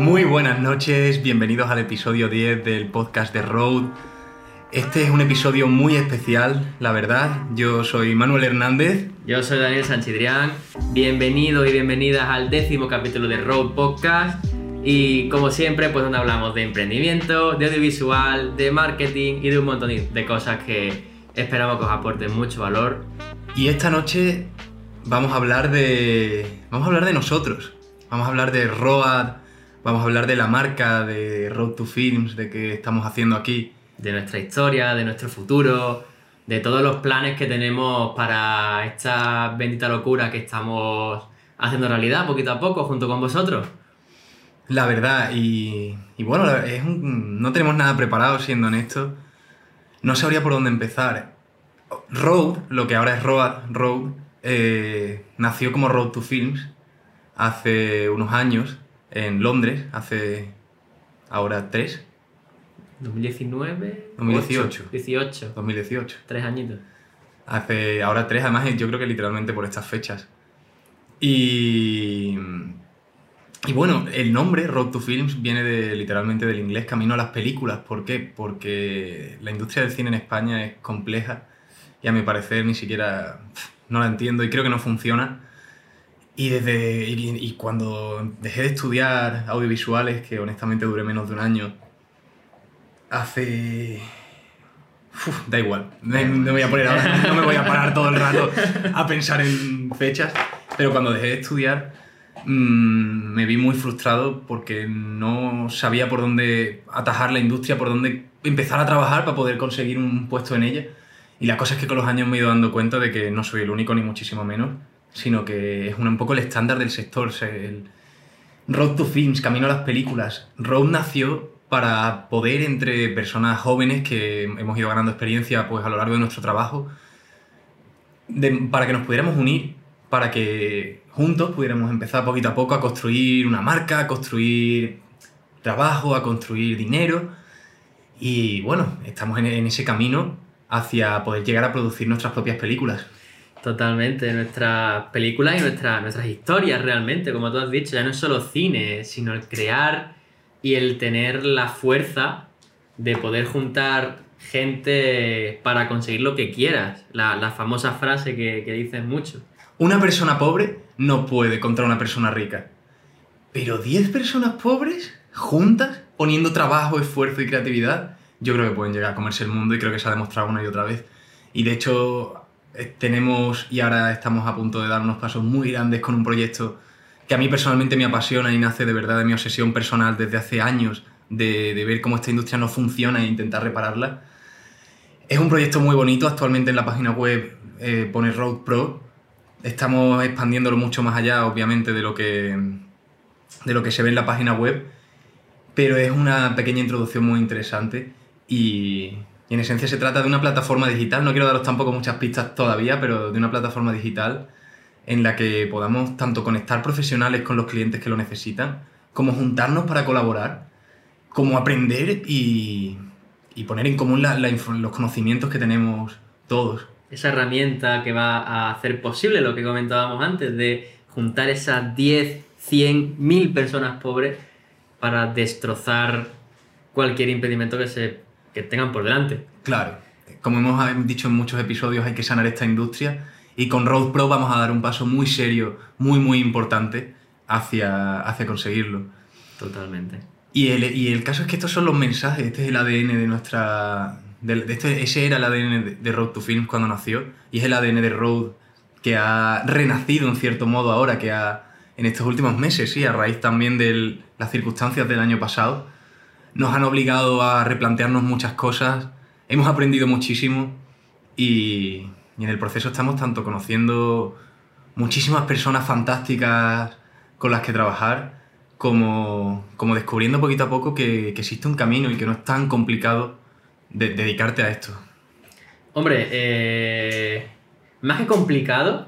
Muy buenas noches, bienvenidos al episodio 10 del podcast de Road. Este es un episodio muy especial, la verdad. Yo soy Manuel Hernández. Yo soy Daniel Sanchidrián. Bienvenidos y bienvenidas al décimo capítulo de Road Podcast. Y como siempre, pues donde hablamos de emprendimiento, de audiovisual, de marketing y de un montón de cosas que esperamos que os aporten mucho valor. Y esta noche vamos a hablar de. Vamos a hablar de nosotros. Vamos a hablar de Road, vamos a hablar de la marca, de Road to Films, de qué estamos haciendo aquí. De nuestra historia, de nuestro futuro, de todos los planes que tenemos para esta bendita locura que estamos haciendo realidad poquito a poco junto con vosotros. La verdad, y, y bueno, es un- no tenemos nada preparado siendo honestos. No sabría por dónde empezar. Road, lo que ahora es Road, Road eh, nació como Road to Films hace unos años en Londres, hace ahora tres, 2019. 2018. 18. 2018. Tres añitos. Hace ahora tres, además yo creo que literalmente por estas fechas. Y, y bueno, el nombre Road to Films viene de, literalmente del inglés camino a las películas. ¿Por qué? Porque la industria del cine en España es compleja y a mi parecer ni siquiera no la entiendo y creo que no funciona. Y, desde, y, y cuando dejé de estudiar audiovisuales, que honestamente duré menos de un año, hace Uf, da igual, no, no me voy a poner ahora, no me voy a parar todo el rato a pensar en fechas, pero cuando dejé de estudiar mm, me vi muy frustrado porque no sabía por dónde atajar la industria, por dónde empezar a trabajar para poder conseguir un puesto en ella. Y la cosa es que con los años me he ido dando cuenta de que no soy el único ni muchísimo menos, sino que es un, poco el estándar del sector. el Road to Films, camino a las películas. Road nació para poder entre personas jóvenes que hemos ido ganando experiencia pues, a lo largo de nuestro trabajo, para que nos pudiéramos unir, para que juntos pudiéramos empezar poquito a poco a construir una marca, a construir trabajo, a construir dinero. Y bueno, estamos en, en ese camino hacia poder llegar a producir nuestras propias películas. Totalmente, nuestras películas y nuestra- nuestras historias realmente, como tú has dicho, ya no es solo cine, sino el crear y el tener la fuerza de poder juntar gente para conseguir lo que quieras. La, la famosa frase que, que dices mucho. Una persona pobre no puede contra una persona rica. Pero 10 personas pobres juntas, poniendo trabajo, esfuerzo y creatividad, yo creo que pueden llegar a comerse el mundo y creo que se ha demostrado una y otra vez. Y de hecho, tenemos y ahora estamos a punto de dar unos pasos muy grandes con un proyecto que a mí personalmente me apasiona y nace de verdad de mi obsesión personal desde hace años de, de ver cómo esta industria no funciona e intentar repararla. Es un proyecto muy bonito, actualmente en la página web eh, pone Road Pro. Estamos expandiéndolo mucho más allá, obviamente, de lo, que, de lo que se ve en la página web, pero es una pequeña introducción muy interesante y, y en esencia se trata de una plataforma digital, no quiero daros tampoco muchas pistas todavía, pero de una plataforma digital en la que podamos tanto conectar profesionales con los clientes que lo necesitan, como juntarnos para colaborar, como aprender y, y poner en común los conocimientos que tenemos todos. Esa herramienta que va a hacer posible lo que comentábamos antes, de juntar esas 10, 100, 1000 personas pobres para destrozar cualquier impedimento que, se, que tengan por delante. Claro, como hemos eh, dicho en muchos episodios, hay que sanar esta industria y con Road Pro vamos a dar un paso muy serio, muy, muy importante hacia, hacia conseguirlo. Totalmente. Y el, y el caso es que estos son los mensajes, este es el ADN de nuestra... de- de este, ese era el ADN de, de Road to Films cuando nació y es el ADN de Road que ha renacido en cierto modo ahora, que ha, en estos últimos meses, sí, a raíz también de las circunstancias del año pasado, nos han obligado a replantearnos muchas cosas, hemos aprendido muchísimo y, y en el proceso estamos tanto conociendo muchísimas personas fantásticas con las que trabajar, como, como descubriendo poquito a poco que, que existe un camino y que no es tan complicado de- dedicarte a esto. Hombre, eh, más que complicado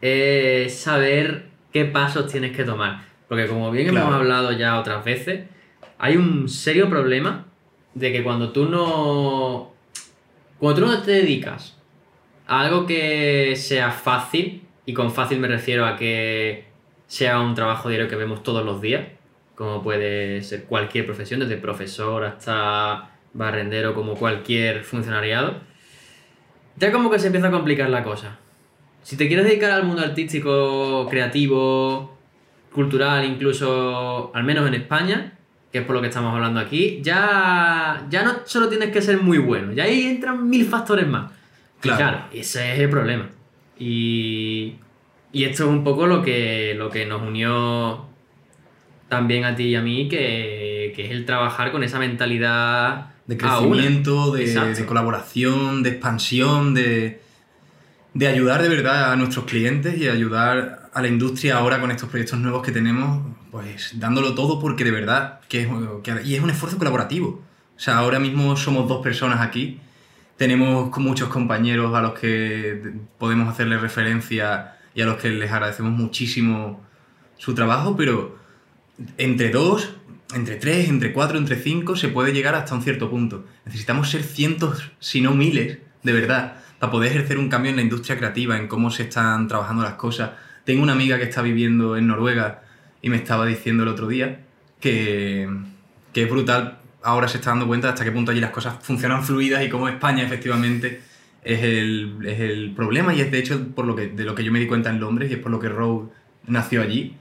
es saber qué pasos tienes que tomar. Porque como bien Claro. hemos hablado ya otras veces, hay un serio problema de que cuando tú no. Cuando tú no te dedicas a algo que sea fácil, y con fácil me refiero a que sea un trabajo diario que vemos todos los días, como puede ser cualquier profesión, desde profesor hasta barrendero, como cualquier funcionariado, ya como que se empieza a complicar la cosa. Si te quieres dedicar al mundo artístico, creativo, cultural, incluso al menos en España, que es por lo que estamos hablando aquí, ya, ya no solo tienes que ser muy bueno, ya ahí entran mil factores más. Claro. Claro, ese es el problema. Y, y esto es un poco lo que, lo que nos unió también a ti y a mí, que, que es el trabajar con esa mentalidad De crecimiento, de, de colaboración, de expansión, de, de ayudar de verdad a nuestros clientes y ayudar a la industria ahora con estos proyectos nuevos que tenemos, pues dándolo todo porque de verdad, que es, que- y es un esfuerzo colaborativo. O sea, ahora mismo somos dos personas aquí, tenemos muchos compañeros a los que podemos hacerles referencia y a los que les agradecemos muchísimo su trabajo, pero entre dos, entre tres, entre cuatro, entre cinco, se puede llegar hasta un cierto punto. Necesitamos ser cientos, si no miles, de verdad, para poder ejercer un cambio en la industria creativa, en cómo se están trabajando las cosas. Tengo una amiga que está viviendo en Noruega y me estaba diciendo el otro día que, que es brutal. Ahora se está dando cuenta de hasta qué punto allí las cosas funcionan fluidas y cómo España efectivamente es el, es el problema y es de hecho por lo que, de lo que yo me di cuenta en Londres y es por lo que Road nació allí.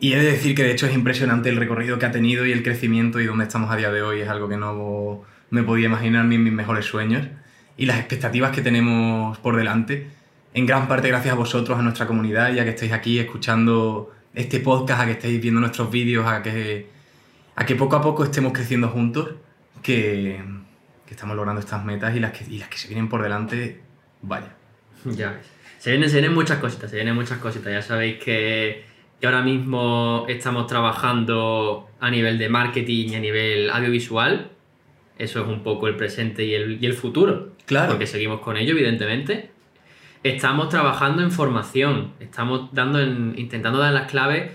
Y he de decir que de hecho es impresionante el recorrido que ha tenido y el crecimiento y donde estamos a día de hoy es algo que no me podía imaginar ni en mis mejores sueños. Y las expectativas que tenemos por delante, en gran parte gracias a vosotros, a nuestra comunidad, ya que estáis aquí escuchando este podcast, a que estáis viendo nuestros vídeos, a que, a que poco a poco estemos creciendo juntos, que, que estamos logrando estas metas y las que, y las que se vienen por delante, vaya. Ya ves. Se vienen, se vienen muchas cositas, se vienen muchas cositas. Ya sabéis que, que ahora mismo estamos trabajando a nivel de marketing y a nivel audiovisual. Eso es un poco el presente y el, y el futuro. Claro. Porque seguimos con ello, evidentemente. Estamos trabajando en formación. Estamos dando en- intentando dar las claves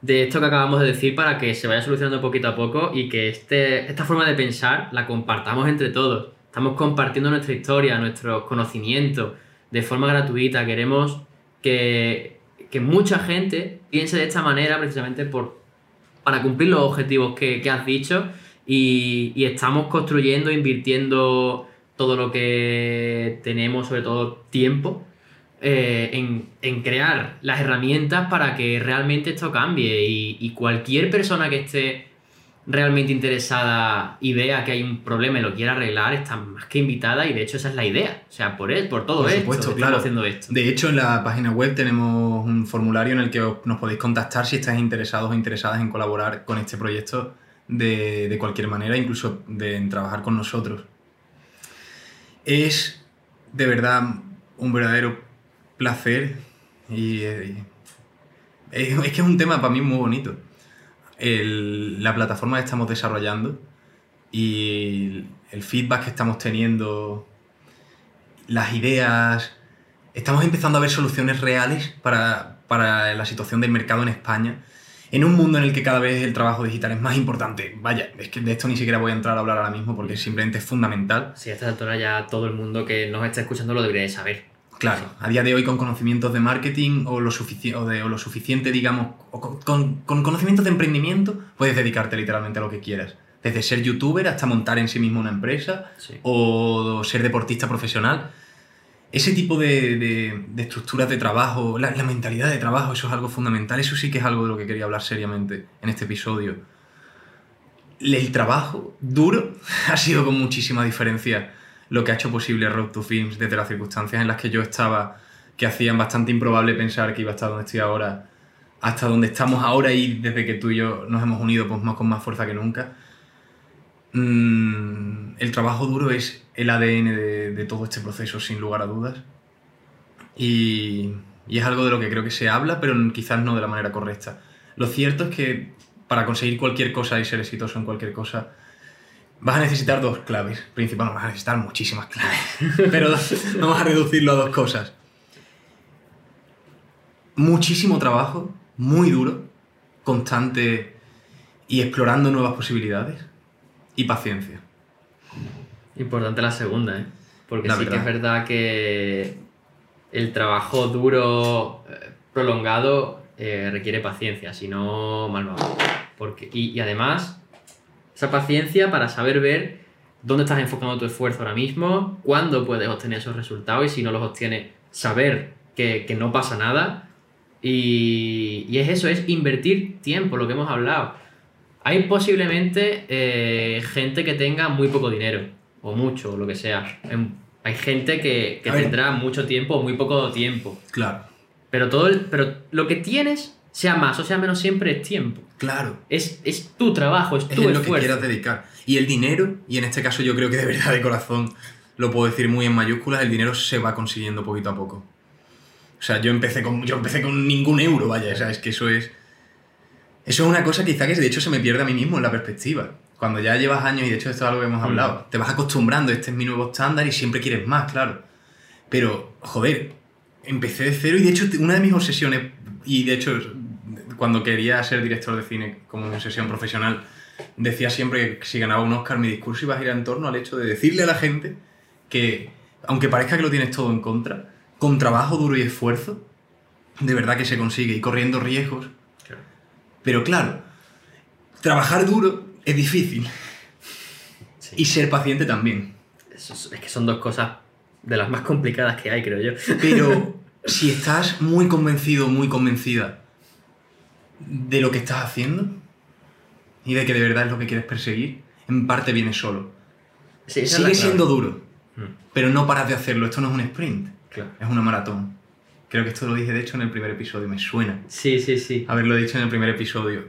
de esto que acabamos de decir para que se vaya solucionando poquito a poco y que este, esta forma de pensar la compartamos entre todos. Estamos compartiendo nuestra historia, nuestros conocimientos de forma gratuita. Queremos que, que mucha gente piense de esta manera precisamente por, para cumplir los objetivos que, que has dicho y, y estamos construyendo, invirtiendo todo lo que tenemos, sobre todo tiempo, eh, en, en crear las herramientas para que realmente esto cambie y, y cualquier persona que esté realmente interesada y vea que hay un problema y lo quiera arreglar está más que invitada y de hecho esa es la idea. O sea, por, él, por todo Por esto supuesto, estamos claro. haciendo esto. De hecho, en la página web tenemos un formulario en el que os- nos podéis contactar si estáis interesados o interesadas en colaborar con este proyecto de, de cualquier manera, incluso de, en trabajar con nosotros. Es de verdad un verdadero placer y, eh, es, es que es un tema para mí muy bonito. El- la plataforma que estamos desarrollando y el feedback que estamos teniendo, las ideas, estamos empezando a ver soluciones reales para, para la situación del mercado en España. En un mundo en el que cada vez el trabajo digital es más importante. Vaya, es que de esto ni siquiera voy a entrar a hablar ahora mismo porque simplemente es fundamental. Sí, a esta altura ya todo el mundo que nos está escuchando lo debería de saber. Claro, a día de hoy con conocimientos de marketing o lo, sufici- o de- o lo suficiente, digamos, o con, con- con conocimientos de emprendimiento, puedes dedicarte literalmente a lo que quieras. Desde ser youtuber hasta montar en sí mismo una empresa Sí. o ser deportista profesional. Ese tipo de, de- de estructuras de trabajo, la, la mentalidad de trabajo, eso es algo fundamental. Eso sí que es algo de lo que quería hablar seriamente en este episodio. El trabajo duro ha sido con muchísima diferencia lo que ha hecho posible Road to Films desde las circunstancias en las que yo estaba, que hacían bastante improbable pensar que iba a estar donde estoy ahora, hasta donde estamos ahora y desde que tú y yo nos hemos unido pues, más, con más fuerza que nunca. Mm, el trabajo duro es el ADN de, de todo este proceso, sin lugar a dudas. Y, y es algo de lo que creo que se habla, pero quizás no de la manera correcta. Lo cierto es que para conseguir cualquier cosa y ser exitoso en cualquier cosa, vas a necesitar dos claves. Principalmente vas a necesitar muchísimas claves. Pero vamos a reducirlo a dos cosas. Muchísimo trabajo, muy duro, constante y explorando nuevas posibilidades. Y paciencia. Importante la segunda, ¿eh? Porque La sí que es verdad que el trabajo duro, eh, prolongado, eh, requiere paciencia, si no, mal vamos. Porque, y, y además, esa paciencia para saber ver dónde estás enfocando tu esfuerzo ahora mismo, cuándo puedes obtener esos resultados y si no los obtienes, saber que, que no pasa nada. Y, y es eso, es invertir tiempo, lo que hemos hablado. Hay posiblemente eh, gente que tenga muy poco dinero, o mucho, o lo que sea. Em, Hay gente que, que A ver. tendrá mucho tiempo o muy poco tiempo. Claro, Pero, todo el- pero lo que tienes, sea más o sea menos, siempre es tiempo. Claro. Es, es tu trabajo, es Es tu en lo que esfuerzo. quieras dedicar. Y el dinero, y en este caso yo creo que de verdad de corazón lo puedo decir muy en mayúsculas, el dinero se va consiguiendo poquito a poco. O sea, yo empecé con, yo empecé con ningún euro, vaya, o sea, es que eso es... Eso es una cosa quizá que de hecho se me pierde a mí mismo en la perspectiva. Cuando ya llevas años, y de hecho esto es algo que hemos Mm. hablado, te vas acostumbrando, este es mi nuevo estándar y siempre quieres más, claro. Pero, joder, empecé de cero y de hecho una de mis obsesiones, y de hecho cuando quería ser director de cine como una obsesión profesional, decía siempre que si ganaba un Oscar mi discurso iba a girar en torno al hecho de decirle a la gente que, aunque parezca que lo tienes todo en contra, con trabajo duro y esfuerzo, de verdad que se consigue y corriendo riesgos. Claro. Pero claro, trabajar duro es difícil Sí. y ser paciente también. Eso es, es que son dos cosas de las más complicadas que hay, creo yo. Pero si estás muy convencido, muy convencida de lo que estás haciendo y de que de verdad es lo que quieres perseguir, en parte viene solo. Sí, Sigue clave. siendo duro, Mm, pero no paras de hacerlo. Esto no es un sprint, claro. es una maratón. Creo que esto lo dije de hecho en el primer episodio, me suena Sí, sí, sí. haberlo dicho en el primer episodio.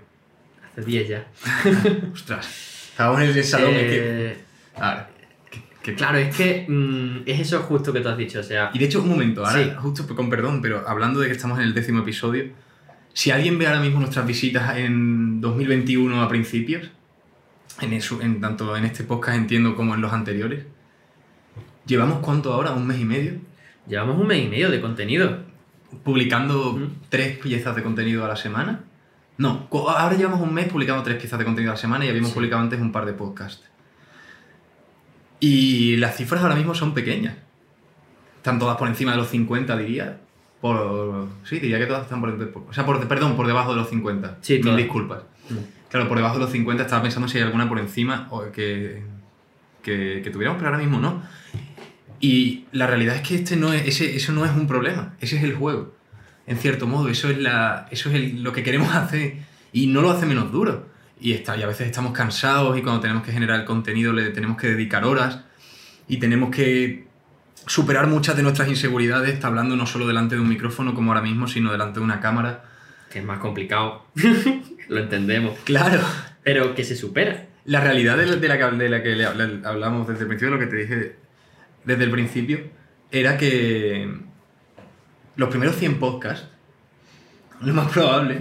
Hace 10 ya. Ostras, estábamos en el salón. es que- Eh, Ahora, que- que- Claro, es que mm, es eso justo que tú has dicho. O sea, Y de hecho, un momento, ahora, Sí. justo con perdón, pero hablando de que estamos en el décimo episodio, si alguien ve ahora mismo nuestras visitas en 2021 a principios, en, eso, en tanto en este podcast entiendo como en los anteriores, ¿llevamos cuánto ahora? ¿Un mes y medio? llevamos un mes y medio de contenido. Publicando Mm. tres piezas de contenido a la semana. No, ahora llevamos un mes publicando tres piezas de contenido a la semana y habíamos Sí. publicado antes un par de podcasts. Y las cifras ahora mismo son pequeñas. Están todas por encima de los 50, diría. Por, sí, diría que todas están por, por- o sea, por, perdón, por debajo de los 50. Sí, Mil todas. disculpas. Mm. Claro, por debajo de los 50 estaba pensando si hay alguna por encima o que, que, que tuviéramos, pero ahora mismo no. Y la realidad es que este no es, ese, eso no es un problema, ese es el juego. En cierto modo, eso es, la, eso es el- lo que queremos hacer y no lo hace menos duro. Y, está, y a veces estamos cansados y cuando tenemos que generar contenido le tenemos que dedicar horas y tenemos que superar muchas de nuestras inseguridades, está hablando no solo delante de un micrófono como ahora mismo, sino delante de una cámara. Que es más complicado. Lo entendemos. Claro. Pero que se supera. La realidad de la, de la que, de la que hablamos desde el principio, lo que te dije desde el principio, era que los primeros 100 podcasts, lo más probable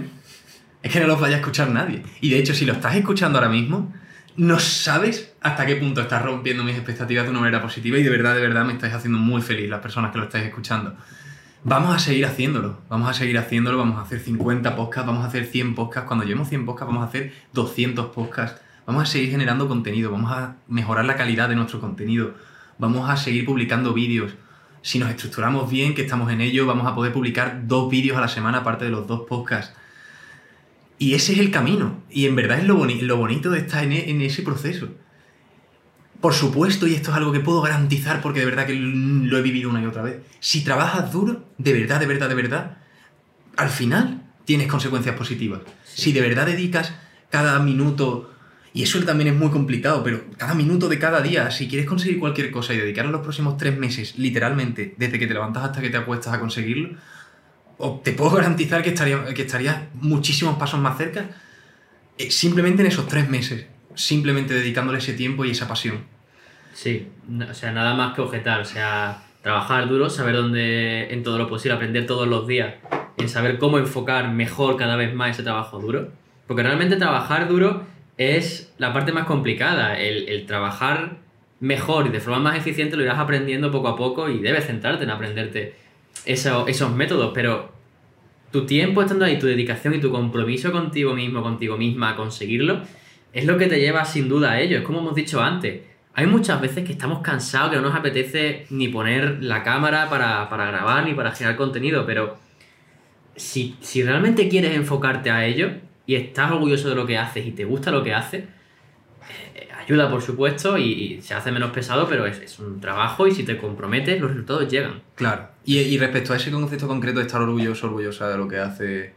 es que no los vaya a escuchar nadie. Y de hecho, si lo estás escuchando ahora mismo, no sabes hasta qué punto estás rompiendo mis expectativas de una manera positiva y de verdad, de verdad me estáis haciendo muy feliz las personas que lo estáis escuchando. Vamos a seguir haciéndolo, vamos a seguir haciéndolo, vamos a hacer 50 podcasts, vamos a hacer 100 podcasts, cuando llevemos 100 podcasts vamos a hacer 200 podcasts, vamos a seguir generando contenido, vamos a mejorar la calidad de nuestro contenido, vamos a seguir publicando vídeos. Si nos estructuramos bien, que estamos en ello, vamos a poder publicar dos vídeos a la semana aparte de los dos podcasts. Y ese es el camino. Y en verdad es lo, boni- lo bonito de estar en, e- en ese proceso. Por supuesto, y esto es algo que puedo garantizar porque de verdad que lo he vivido una y otra vez. Si trabajas duro, de verdad, de verdad, de verdad, al final tienes consecuencias positivas. Si de verdad dedicas cada minuto, y eso también es muy complicado, pero cada minuto de cada día, si quieres conseguir cualquier cosa y dedicar los próximos tres meses, literalmente, desde que te levantas hasta que te acuestas a conseguirlo, o te puedo garantizar que estarías que estarías muchísimos pasos más cerca eh, simplemente en esos tres meses, simplemente dedicándole ese tiempo y esa pasión. Sí, o sea, nada más que objetar. O sea, trabajar duro, saber dónde, en todo lo posible, aprender todos los días, en saber cómo enfocar mejor cada vez más ese trabajo duro. Porque realmente trabajar duro es la parte más complicada. El, el trabajar mejor y de forma más eficiente lo irás aprendiendo poco a poco y debes centrarte en aprenderte eso- esos métodos. Pero tu tiempo estando ahí, tu dedicación y tu compromiso contigo mismo, contigo misma a conseguirlo, es lo que te lleva sin duda a ello. Es como hemos dicho antes. Hay muchas veces que estamos cansados, que no nos apetece ni poner la cámara para, para grabar ni para generar contenido, pero si, si realmente quieres enfocarte a ello y estás orgulloso de lo que haces y te gusta lo que haces, eh, ayuda por supuesto y, y se hace menos pesado, pero es, es un trabajo y si te comprometes los resultados llegan. Claro. Y, respecto a ese concepto concreto de estar orgulloso, orgullosa de lo que hace.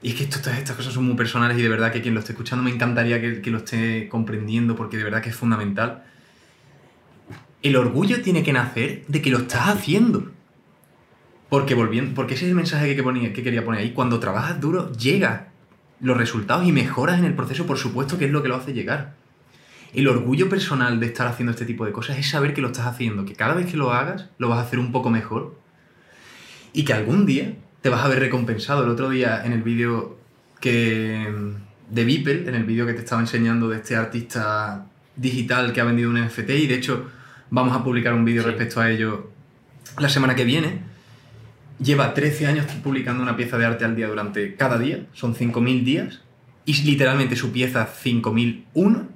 Y es que todas estas cosas son muy personales y de verdad que quien lo esté escuchando me encantaría que, que lo esté comprendiendo porque de verdad que es fundamental. El orgullo tiene que nacer de que lo estás haciendo. Porque volviendo, porque ese es el mensaje que, que quería poner ahí. Cuando trabajas duro, llegan los resultados y mejoras en el proceso, por supuesto que es lo que lo hace llegar. El orgullo personal de estar haciendo este tipo de cosas es saber que lo estás haciendo, que cada vez que lo hagas lo vas a hacer un poco mejor y que algún día te vas a ver recompensado. El otro día en el vídeo que de Beeple, en el vídeo que te estaba enseñando de este artista digital que ha vendido un NFT y de hecho vamos a publicar un vídeo Sí. respecto a ello la semana que viene. Lleva 13 años publicando una pieza de arte al día durante cada día, son 5.000 días, y literalmente su pieza 5.001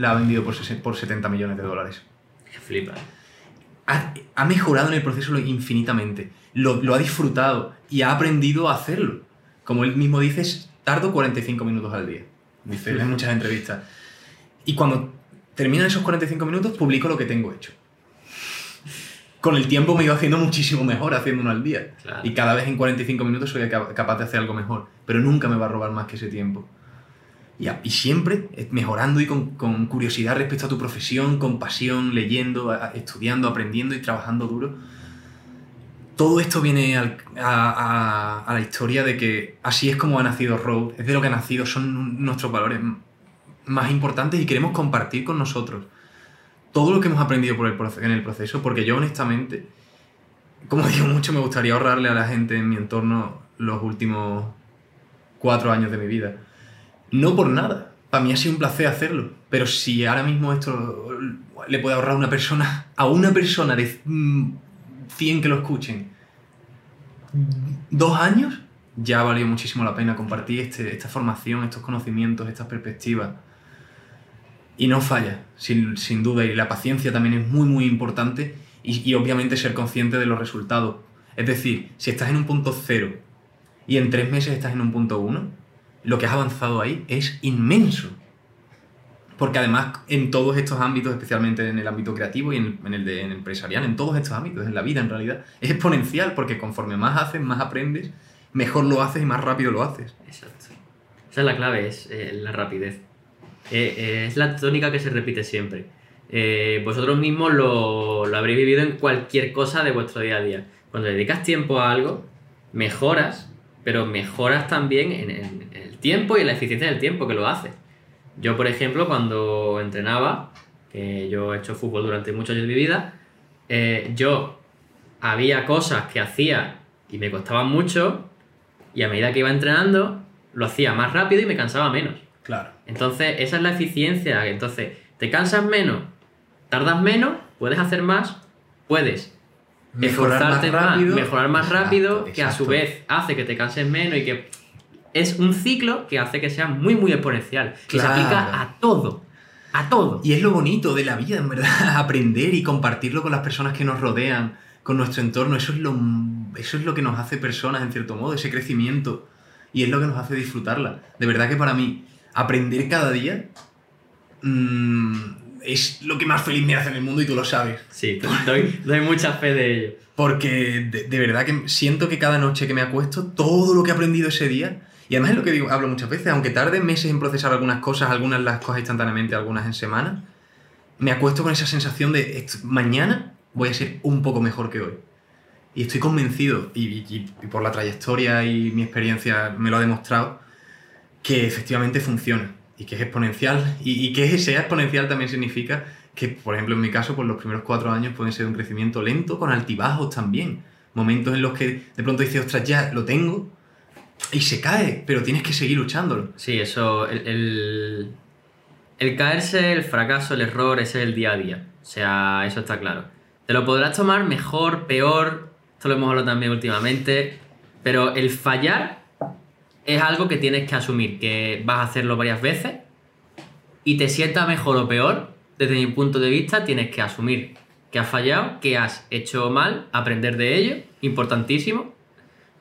la ha vendido por, por 70 millones de dólares. Que flipa. Ha, ha mejorado en el proceso infinitamente, lo, lo ha disfrutado y ha aprendido a hacerlo. Como él mismo dice, es- tardo 45 minutos al día, dice en muchas entrevistas. Y cuando terminan esos 45 minutos, publico lo que tengo hecho. Con el tiempo me ido haciendo muchísimo mejor haciendo uno al día. Claro. Y cada vez en 45 minutos soy ca- capaz de hacer algo mejor. Pero nunca me va a robar más que ese tiempo. Y, a- y siempre eh, mejorando y con, con curiosidad respecto a tu profesión, con pasión, leyendo, a- estudiando, aprendiendo y trabajando duro. Todo esto viene al- a, a- la historia de que así es como ha nacido Road, es de lo que ha nacido, son nuestros valores más importantes y queremos compartir con nosotros todo lo que hemos aprendido por el en el proceso, porque yo honestamente, como digo mucho, me gustaría ahorrarle a la gente en mi entorno los últimos cuatro años de mi vida. No por nada. Para mí ha sido un placer hacerlo. Pero si ahora mismo esto le puede ahorrar a una persona, a una persona de mm, 100 que lo escuchen, dos años, ya ha valido muchísimo la pena compartir este- esta formación, estos conocimientos, estas perspectivas. Y no falla, sin, sin duda. Y la paciencia también es muy, muy importante. Y obviamente ser consciente de los resultados. Es decir, si estás en un punto cero y en tres meses estás en un punto uno, lo que has avanzado ahí es inmenso. Porque además en todos estos ámbitos, especialmente en el ámbito creativo y en, el de empresarial, en todos estos ámbitos, en la vida en realidad, es exponencial porque conforme más haces, más aprendes, mejor lo haces y más rápido lo haces. Exacto. Esa es la clave, es eh, la rapidez. Eh, eh, es la tónica que se repite siempre. Eh, vosotros mismos lo, lo habréis vivido en cualquier cosa de vuestro día a día. Cuando dedicas tiempo a algo, mejoras, pero mejoras también en, tiempo y la eficiencia del tiempo que lo haces. Yo, por ejemplo, cuando entrenaba, que yo he hecho fútbol durante muchos años de mi vida, eh, yo había cosas que hacía y me costaban mucho, y a medida que iba entrenando, lo hacía más rápido y me cansaba menos. Claro. Entonces, esa es la eficiencia. Entonces, te cansas menos, tardas menos, puedes hacer más, puedes esforzarte más, mejorar más Exacto, rápido, que a su vez hace que te canses menos y que es un ciclo que hace que sea muy, muy exponencial. Que se aplica a todo. A todo. Y es lo bonito de la vida, en verdad, aprender y compartirlo con las personas que nos rodean, con nuestro entorno. Eso es lo, eso es lo que nos hace personas, en cierto modo, ese crecimiento. Y es lo que nos hace disfrutarla. De verdad que para mí, aprender cada día mm, es lo que más feliz me hace en el mundo y tú lo sabes. Sí, doy, doy mucha fe de ello. Porque de, de verdad que siento que cada noche que me acuesto, todo lo que he aprendido ese día, y además es lo que digo, hablo muchas veces, aunque tarde meses en procesar algunas cosas, algunas las cojas instantáneamente, algunas en semanas, me acuesto con esa sensación de "Esto- mañana voy a ser un poco mejor que hoy. Y estoy convencido, y, y- y por la trayectoria y mi experiencia me lo ha demostrado, que efectivamente funciona y que es exponencial. Y, y que sea exponencial también significa que, por ejemplo, en mi caso, pues los primeros cuatro años pueden ser un crecimiento lento, con altibajos también. Momentos en los que de pronto dices, ostras, ya lo tengo, y se cae, pero tienes que seguir luchándolo. Sí, eso, el, el, caerse, el fracaso, el error, ese es el día a día. O sea, eso está claro. Te lo podrás tomar mejor, peor, esto lo hemos hablado también últimamente, pero el fallar es algo que tienes que asumir, que vas a hacerlo varias veces y te sienta mejor o peor, desde mi punto de vista, tienes que asumir que has fallado, que has hecho mal, aprender de ello, importantísimo,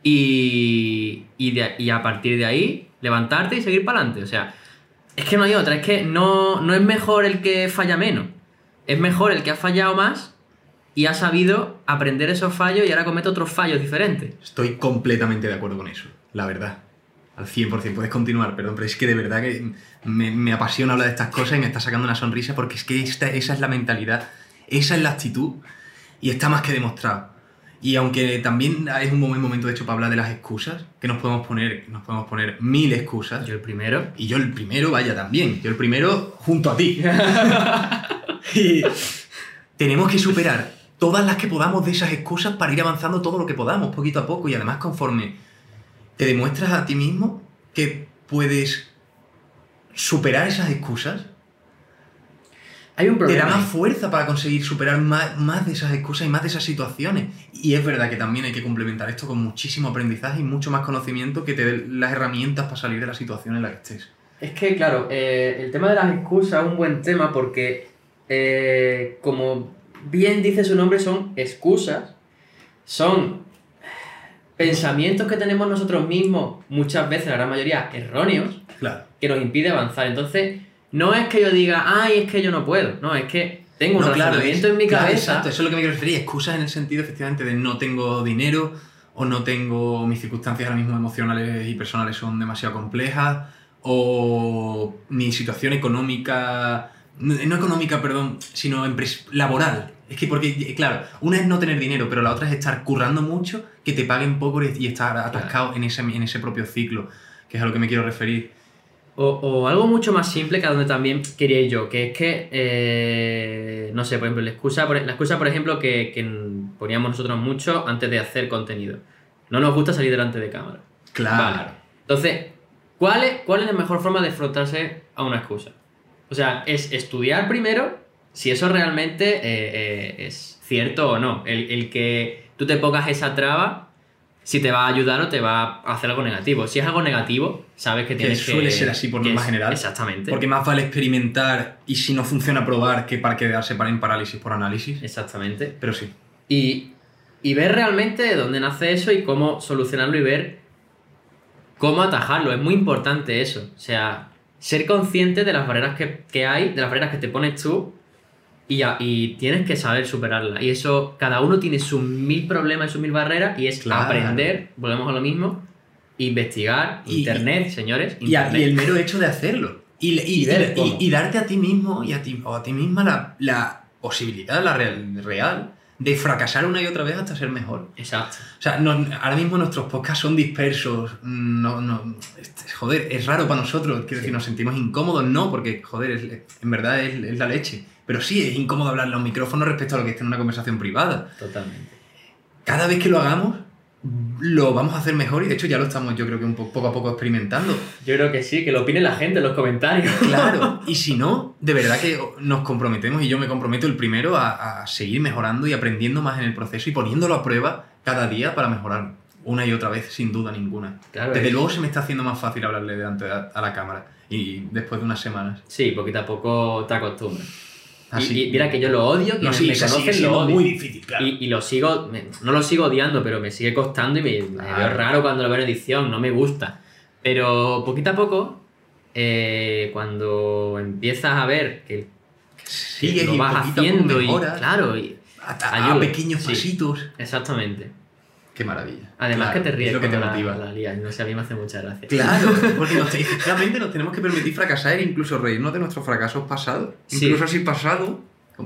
y, y, de- y a partir de ahí levantarte y seguir para adelante. O sea, es que no hay otra, es que no, no es mejor el que falla menos, es mejor el que ha fallado más y ha sabido aprender esos fallos y ahora comete otros fallos diferentes. Estoy completamente de acuerdo con eso, la verdad. Al 100%, puedes continuar, perdón, pero es que de verdad que me, me apasiona hablar de estas cosas y me está sacando una sonrisa porque es que esta, esa es la mentalidad, esa es la actitud y está más que demostrado. Y aunque también es un buen momento de hecho para hablar de las excusas, que nos podemos poner, nos podemos poner mil excusas. Yo el primero. Y yo el primero, vaya, también. Yo el primero junto a ti. y tenemos que superar todas las que podamos de esas excusas para ir avanzando todo lo que podamos, poquito a poco. Y además, conforme te demuestras a ti mismo que puedes superar esas excusas, Hay un te da problema. más fuerza para conseguir superar más, más de esas excusas y más de esas situaciones. Y es verdad que también hay que complementar esto con muchísimo aprendizaje y mucho más conocimiento que te dé las herramientas para salir de la situación en la que estés. Es que, claro, eh, el tema de las excusas es un buen tema porque, eh, como bien dice su nombre, son excusas, son pensamientos que tenemos nosotros mismos, muchas veces, la gran mayoría, erróneos, Claro. que nos impide avanzar. Entonces, no es que yo diga, ay, es que yo no puedo, no, es que tengo un claro, razonamiento es- en mi claro, cabeza. exacto, eso es lo que me quiero referir. Excusas en el sentido, efectivamente, de no tengo dinero o no tengo. Mis circunstancias ahora mismo emocionales y personales son demasiado complejas o mi situación económica. No económica, perdón, sino laboral. Es que, porque, claro, una es no tener dinero, pero la otra es estar currando mucho, que te paguen poco y estar atascado en, ese, en ese propio ciclo, que es a lo que me quiero referir. O, o algo mucho más simple que a donde también quería ir yo, que es que, eh, no sé, por ejemplo, la excusa, por, la excusa, por ejemplo, que, que poníamos nosotros mucho antes de hacer contenido. No nos gusta salir delante de cámara. Claro. Vale. Entonces, ¿cuál es, ¿cuál es la mejor forma de enfrentarse a una excusa? O sea, es estudiar primero si eso realmente eh, eh, es cierto o no. El, el que tú te pongas esa traba, si te va a ayudar o te va a hacer algo negativo. Si es algo negativo, sabes que tienes que... suele ser así por norma general. Exactamente. Porque más vale experimentar y si no funciona probar que para quedarse para en parálisis por análisis. Exactamente. Pero sí. Y, y ver realmente de dónde nace eso y cómo solucionarlo y ver cómo atajarlo. Es muy importante eso. O sea, ser consciente de las barreras que, que hay, de las barreras que te pones tú y, a- y tienes que saber superarlas. Y eso, cada uno tiene sus mil problemas y sus mil barreras y es Claro. aprender, volvemos a lo mismo, investigar, Y- internet, señores. Y, a- internet. y el mero hecho de hacerlo. Ver y darte a ti mismo y a ti, o a ti misma la, la posibilidad, la real, real, de fracasar una y otra vez hasta ser mejor. Exacto. O sea, no- ahora mismo nuestros podcasts son dispersos. No, no, este, joder, es raro para nosotros. Quiero decir, nos sentimos incómodos, no, porque, joder, es- en verdad es, es la leche. Pero sí, es incómodo hablarle a un micrófono respecto a lo que esté en una conversación privada. Totalmente. Cada vez que lo hagamos, lo vamos a hacer mejor y de hecho ya lo estamos, yo creo que un po- poco a poco experimentando. Yo creo que sí, que lo opine la gente en los comentarios. Claro, y si no, de verdad que nos comprometemos y yo me comprometo el primero a, a seguir mejorando y aprendiendo más en el proceso y poniéndolo a prueba cada día para mejorar una y otra vez, sin duda ninguna. Claro, Desde es- luego se me está haciendo más fácil hablarle delante de- a la cámara y después de unas semanas. Sí, poquito a poco te acostumbras. Así. Y, y mira que yo lo odio, no, quienes sí, me conocen lo muy difícil, claro. Y, y lo sigo, me- no lo sigo odiando, pero me sigue costando y me, veo raro cuando lo veo en edición, no me gusta. Pero poquito a poco, eh, cuando empiezas a ver que, que lo y vas haciendo y mejoras. claro, y, a, a- a ayuda, pequeños pasitos. exactamente. Qué maravilla. Además Claro, que te ríes es lo que te la- motiva. la, lías, no sé, a mí me hace mucha gracia. Claro, porque nos, efectivamente nos tenemos que permitir fracasar e incluso reírnos de nuestros fracasos pasados. Sí. Incluso si pasado,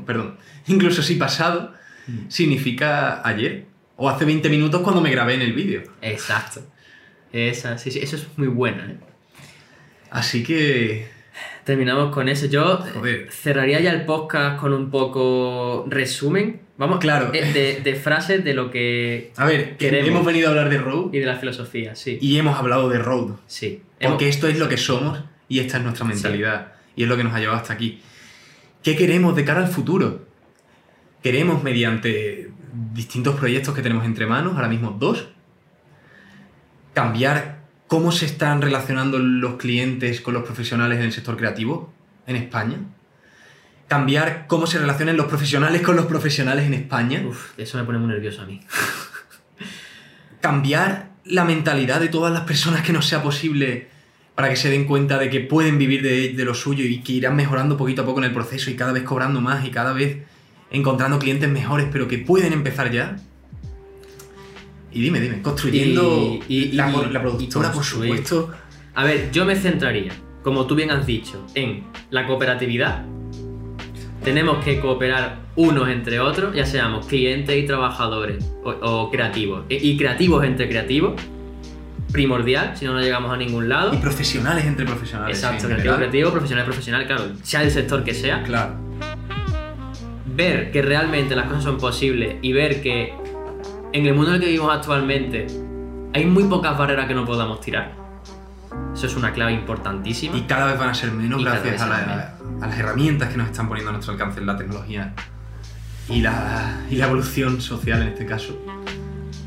perdón, incluso si pasado Mm. significa ayer o hace 20 minutos cuando me grabé en el vídeo. Exacto. Esa, sí, sí, eso es muy bueno. ¿eh? Así que, Terminamos con eso. Yo Joder. cerraría ya el podcast con un poco resumen. Vamos, Claro. eh, de, de frases de lo que. a ver, que Queremos. hemos venido a hablar de Road y de la filosofía, sí. y hemos hablado de Road. sí. Porque esto es lo que somos y esta es nuestra mentalidad. Y es lo que nos ha llevado hasta aquí. ¿Qué queremos de cara al futuro? Queremos, mediante distintos proyectos que tenemos entre manos, ahora mismo dos, cambiar cómo se están relacionando los clientes con los profesionales en el sector creativo en España. Cambiar cómo se relacionan los profesionales con los profesionales en España. Uf, eso me pone muy nervioso a mí. cambiar la mentalidad de todas las personas que nos sea posible para que se den cuenta de que pueden vivir de, de lo suyo y que irán mejorando poquito a poco en el proceso y cada vez cobrando más y cada vez encontrando clientes mejores, pero que pueden empezar ya. Y dime, dime, construyendo Y- y- la, y- la productora, por supuesto. A ver, yo me centraría, como tú bien has dicho, en la cooperatividad. Tenemos que cooperar unos entre otros, ya seamos clientes y trabajadores o, o creativos. E- Y creativos entre creativos, primordial, si no, no llegamos a ningún lado. Y profesionales entre profesionales. Exacto, creativo, creativo, profesional, profesional, claro, sea el sector que sea. Claro. ver que realmente las cosas son posibles y ver que en el mundo en el que vivimos actualmente hay muy pocas barreras que no podamos tirar. Eso es una clave importantísima. Y cada vez van a ser menos Y gracias a, la- a las herramientas que nos están poniendo a nuestro alcance la tecnología y la, y la evolución social en este caso.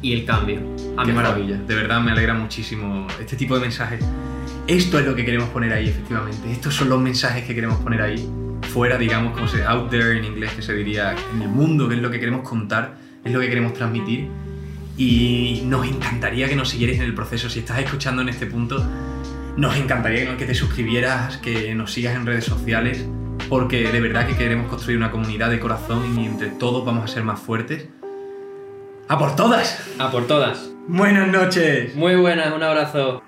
Y el cambio. A Qué maravilla, de verdad me alegra muchísimo este tipo de mensajes. Esto es lo que queremos poner ahí, efectivamente. Estos son los mensajes que queremos poner ahí, fuera, digamos, como se out there en inglés, que se diría, en el mundo, que es lo que queremos contar, es lo que queremos transmitir. Y nos encantaría que nos siguierais en el proceso. Si estás escuchando en este punto, nos encantaría que te suscribieras, que nos sigas en redes sociales, porque de verdad que queremos construir una comunidad de corazón y entre todos vamos a ser más fuertes. ¡A por todas! A por todas. Buenas noches. Muy buenas, un abrazo.